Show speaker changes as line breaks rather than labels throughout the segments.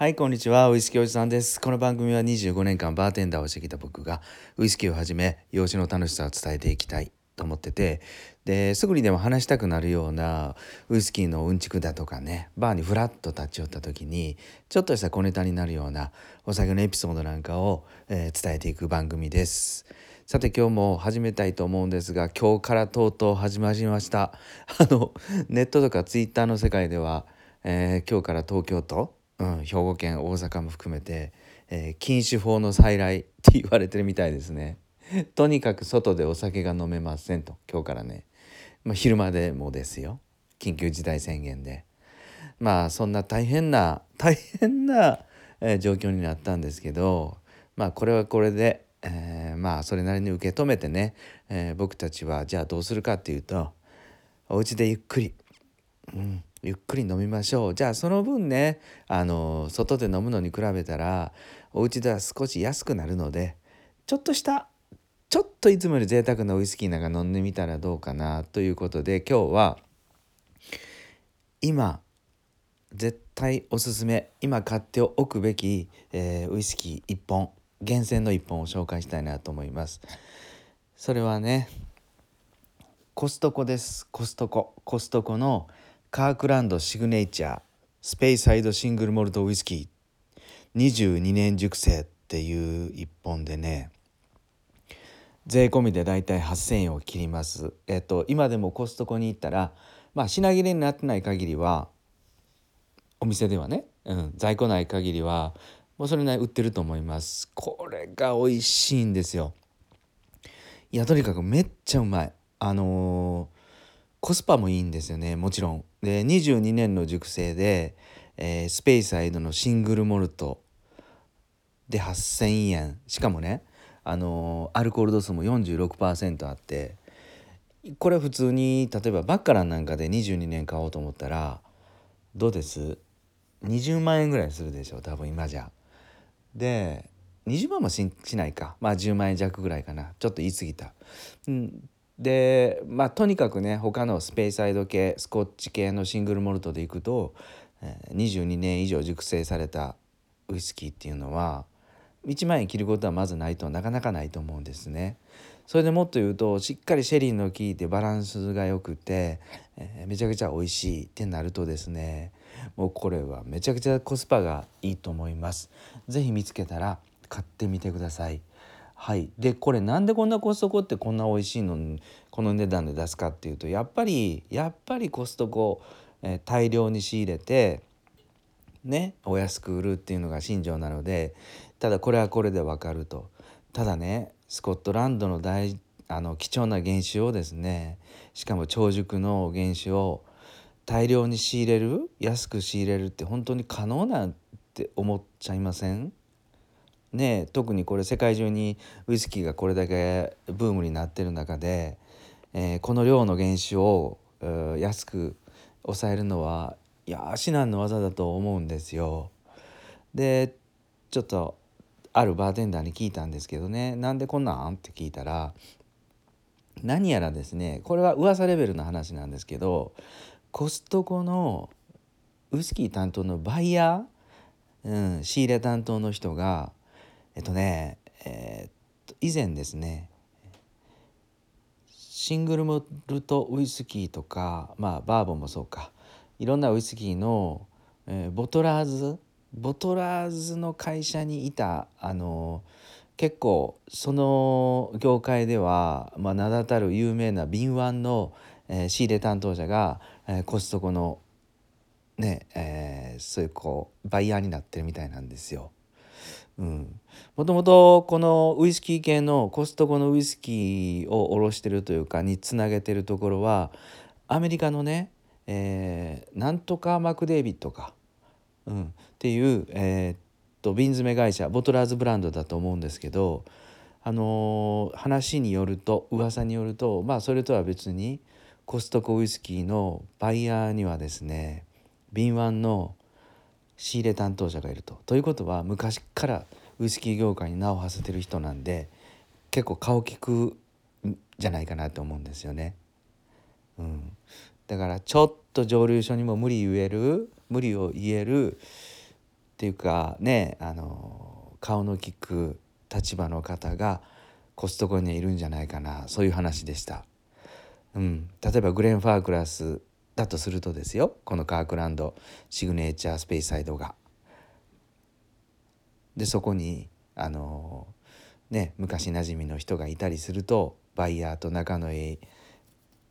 はい、こんにちは。ウイスキーおじさんです。この番組は25年間バーテンダーをしてきた僕がウイスキーをはじめ、養子の楽しさを伝えていきたいと思ってて、で、すぐにでも話したくなるようなウイスキーのうんちくだとかね、バーにフラッと立ち寄った時に、ちょっとした小ネタになるようなお酒のエピソードなんかを、えー伝えていく番組です。さて今日も始めたいと思うんですが今日からとうとう始まりましたあのネットとかツイッターの世界では、えー今日から東京都、うん、兵庫県大阪も含めて、えー禁酒法の再来って言われてるみたいですね。とにかく外でお酒が飲めませんと今日からね、まあ、昼間でもですよ。緊急事態宣言で。まあそんな大変な 大変な、えー状況になったんですけどまあこれはこれで、えーまあそれなりに受け止めてね、えー僕たちはじゃあどうするかっていうとお家でゆっくり、うん、ゆっくり飲みましょう。じゃあその分ねあの外で飲むのに比べたらお家では少し安くなるのでちょっとしたちょっといつもより贅沢なウイスキーなんか飲んでみたらどうかなということで今日は今絶対おすすめ今買っておくべき、えーウイスキー1本厳選の1本を紹介したいなと思います。それはねコストコです。コストコ。コストコのカークランドシグネイチャースペイサイドシングルモルトウイスキー22年熟成っていう1本でね。税込みでだいたい8,000円を切ります。えっと今でもコストコに行ったらまあ品切れになってない限りはお店ではね、うん、在庫ない限りはもうそれなり売ってると思います。これが美味しいんですよ。いやとにかくめっちゃうまい。あのーコスパもいいんですよねもちろん。で22年の熟成で、えースペイサイドのシングルモルトで8,000円。しかもねあのーアルコール度数も46%あってこれ普通に例えばバッカランなんかで22年買おうと思ったらどうです？20万円ぐらいするでしょ多分今じゃ。で20万もしないか。まあ10万円弱ぐらいかな。ちょっと言い過ぎた。うん、でまあとにかくね他のスペイサイド系スコッチ系のシングルモルトでいくと、22年以上熟成されたウイスキーっていうのは1万円切ることはまずないとなかなかないと思うんですね。それでもっと言うとしっかりシェリーの効いてバランスが良くて、えーめちゃくちゃ美味しいってなるとですねもうこれはめちゃくちゃコスパがいいと思います。ぜひ見つけたら買ってみてください。はい、でこれなんでこんなコストコってこんな美味しいのにこの値段で出すかっていうとやっぱりやっぱりコストコ、えー大量に仕入れてねお安く売るっていうのが信条なのでただこれはこれでわかると。ただねスコットランドの大あの貴重な原酒をですねしかも長熟の原酒を大量に仕入れる？安く仕入れるって本当に可能なんて思っちゃいません？ね特にこれ世界中にウイスキーがこれだけブームになってる中で、えーこの量の原酒を、安く抑えるのはいや至難の技だと思うんですよ。でちょっとあるバーテンダーに聞いたんですけどねなんでこんなん？って聞いたら何やらですねこれは噂レベルの話なんですけどコストコのウイスキー担当のバイヤー、うん、仕入れ担当の人がえっとね、えーと以前ですねシングルモルトウイスキーとかまあバーボンもそうかいろんなウイスキーの、えーボトラーズボトラーズの会社にいたあの結構その業界では、まあ、名だたる有名な敏腕の、えー仕入れ担当者が、えーコストコのねえーそういうこうバイヤーになってるみたいなんですよ。もともとこのウイスキー系のコストコのウイスキーを卸してるというかにつなげてるところはアメリカのね、えーなんとかマクデイビッドか、うん、っていう、えーっと瓶詰め会社ボトラーズブランドだと思うんですけど、あのー話によると噂によるとまあそれとは別にコストコウイスキーのバイヤーにはですね敏腕の仕入れ担当者がいると。ということは昔からウイスキー業界に名を馳せてる人なんで結構顔利くんじゃないかなと思うんですよね。うん、だからちょっと蒸留所にも無理言える無理を言えるっっていうかねあの顔の利く立場の方がコストコにいるんじゃないかなそういう話でした。うん、例えばグレン・ファークラスだとするとですよこのカークランドシグネーチャースペースサイドが。でそこにあのね昔なじみの人がいたりするとバイヤーと仲のいい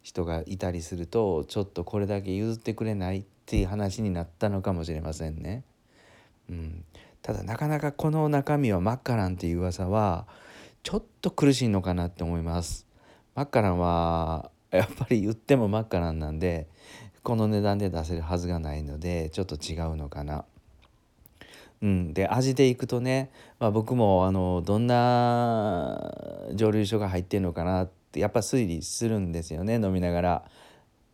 人がいたりするとちょっとこれだけ譲ってくれないっていう話になったのかもしれませんね。うん、ただなかなかこの中身はマッカランっていう噂はちょっと苦しいのかなって思います。マッカランはやっぱり言ってもマッカランなんでこの値段で出せるはずがないのでちょっと違うのかな。うん、で味でいくとね、まあ、僕もあのどんな蒸留所が入ってるのかなってやっぱ推理するんですよね飲みながら。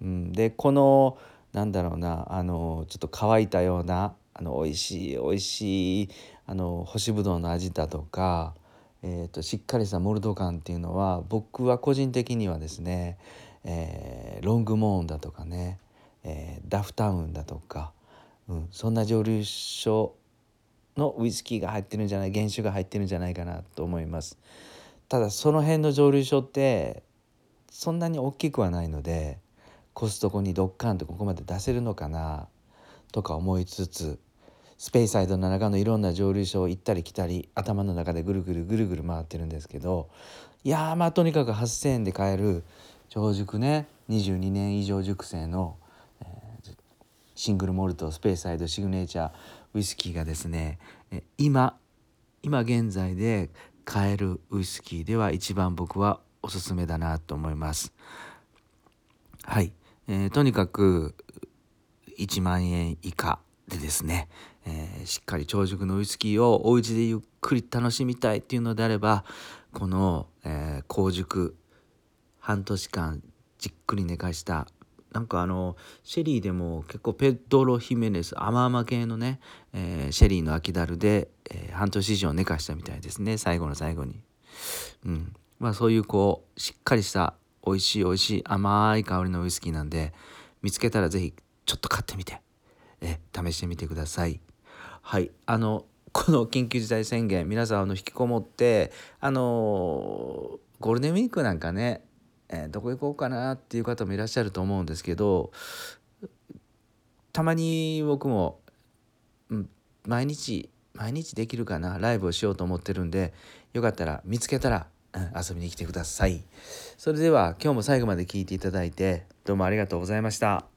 うん、でこのなんだろうなあのちょっと乾いたようなあの美味しい美味しいあの干しぶどうの味だとか、えーと、しっかりしたモルト感っていうのは僕は個人的にはですね、えー、ロングモーンだとかね、えー、ダフタウンだとか、うん、そんな蒸留所のウイスキーが入ってるんじゃない原酒が入ってるんじゃないかなと思います。ただその辺の蒸留所ってそんなに大きくはないのでコストコにドッカンとここまで出せるのかなとか思いつつスペイサイドの中のいろんな蒸留所を行ったり来たり頭の中でぐるぐるぐるぐる回ってるんですけどいやまあとにかく8,000円で買える長熟ね22年以上熟成の、えー、シングルモルトスペーサイドシグネチャーウイスキーがですね今今現在で買えるウイスキーでは一番僕はおすすめだなと思います。はい、えー、とにかく1万円以下でですね、えー、しっかり長熟のウイスキーをお家でゆっくり楽しみたいっていうのであればこの、えー、高熟半年間じっくり寝かしたなんかあのシェリーでも結構ペドロ・ヒメネス甘々系のね、えー、シェリーの秋だるで、えー、半年以上寝かしたみたいですね最後の最後に。うんまあ、そういうこうしっかりした美味しい美味しい甘い香りのウイスキーなんで見つけたら是非ちょっと買ってみてえ試してみてください。はいあのこの緊急事態宣言皆さんあの引きこもってあのゴールデンウィークなんかね、えー、どこ行こうかなっていう方もいらっしゃると思うんですけどたまに僕も、うん、毎日毎日できるかなライブをしようと思ってるんでよかったら見つけたら、うん、遊びに来てください。それでは今日も最後まで聞いていただいてどうもありがとうございました。